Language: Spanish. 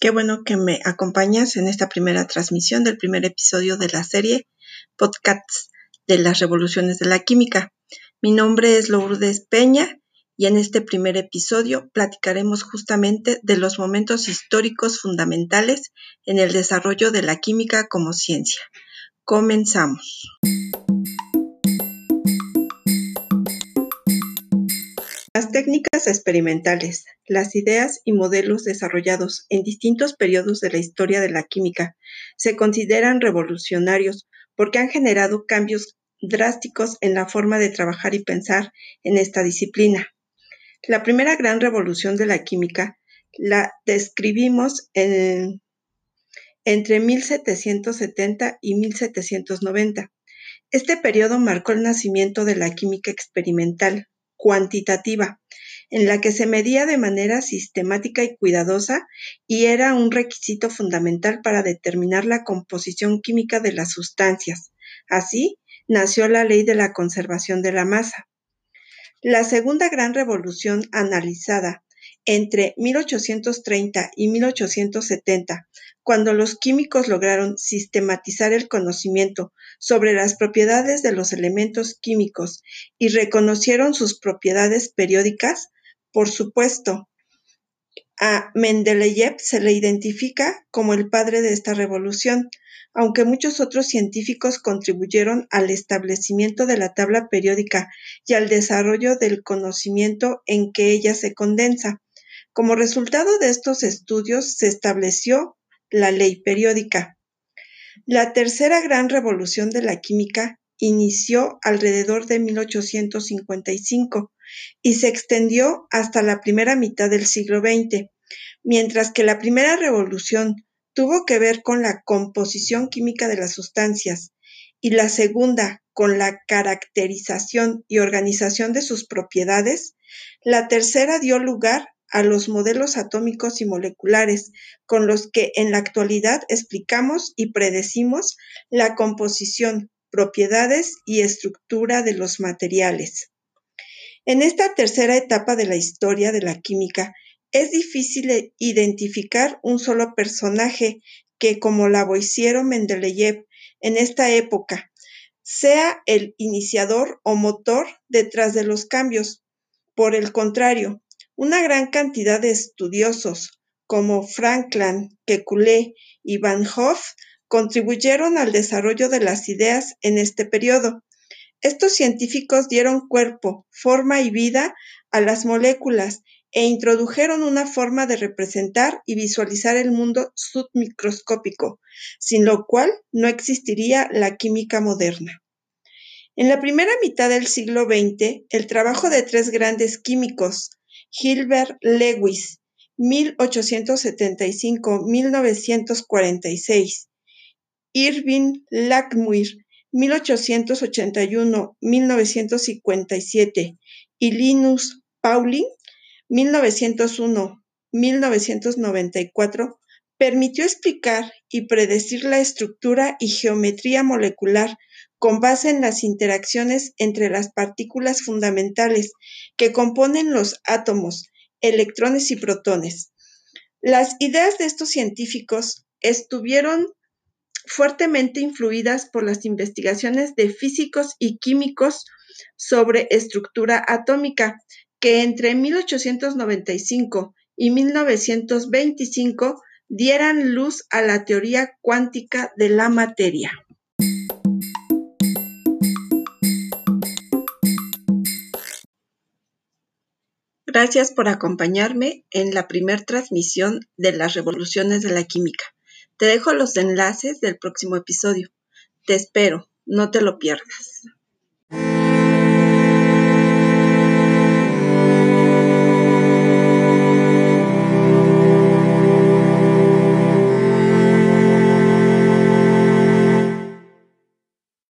Qué bueno que me acompañas en esta primera transmisión del primer episodio de la serie Podcasts de las Revoluciones de la Química. Mi nombre es Lourdes Peña y en este primer episodio platicaremos justamente de los momentos históricos fundamentales en el desarrollo de la química como ciencia. Comenzamos. Técnicas experimentales, las ideas y modelos desarrollados en distintos periodos de la historia de la química se consideran revolucionarios porque han generado cambios drásticos en la forma de trabajar y pensar en esta disciplina. La primera gran revolución de la química la describimos en, entre 1770 y 1790. Este periodo marcó el nacimiento de la química experimental, cuantitativa, en la que se medía de manera sistemática y cuidadosa y era un requisito fundamental para determinar la composición química de las sustancias. Así, nació la ley de la conservación de la masa. La segunda gran revolución analizada entre 1830 y 1870, cuando los químicos lograron sistematizar el conocimiento sobre las propiedades de los elementos químicos y reconocieron sus propiedades periódicas, por supuesto, a Mendeleev se le identifica como el padre de esta revolución, aunque muchos otros científicos contribuyeron al establecimiento de la tabla periódica y al desarrollo del conocimiento en que ella se condensa. Como resultado de estos estudios se estableció la ley periódica. La tercera gran revolución de la química inició alrededor de 1855 y se extendió hasta la primera mitad del siglo XX, mientras que la primera revolución tuvo que ver con la composición química de las sustancias y la segunda con la caracterización y organización de sus propiedades, la tercera dio lugar a los modelos atómicos y moleculares con los que en la actualidad explicamos y predecimos la composición, propiedades y estructura de los materiales. En esta tercera etapa de la historia de la química, es difícil identificar un solo personaje que, como Lavoisier o Mendeleev en esta época, sea el iniciador o motor detrás de los cambios. Por el contrario, una gran cantidad de estudiosos, como Franklin, Kekulé y Van Hoff, contribuyeron al desarrollo de las ideas en este periodo. Estos científicos dieron cuerpo, forma y vida a las moléculas e introdujeron una forma de representar y visualizar el mundo submicroscópico, sin lo cual no existiría la química moderna. En la primera mitad del siglo XX, el trabajo de tres grandes químicos, Gilbert Lewis, 1875-1946, Irving Lackmuir, 1881-1957 y Linus Pauling, 1901-1994, permitió explicar y predecir la estructura y geometría molecular con base en las interacciones entre las partículas fundamentales que componen los átomos, electrones y protones. Las ideas de estos científicos estuvieron fuertemente influidas por las investigaciones de físicos y químicos sobre estructura atómica, que entre 1895 y 1925 dieran luz a la teoría cuántica de la materia. Gracias por acompañarme en la primer transmisión de las revoluciones de la química. Te dejo los enlaces del próximo episodio. Te espero, no te lo pierdas.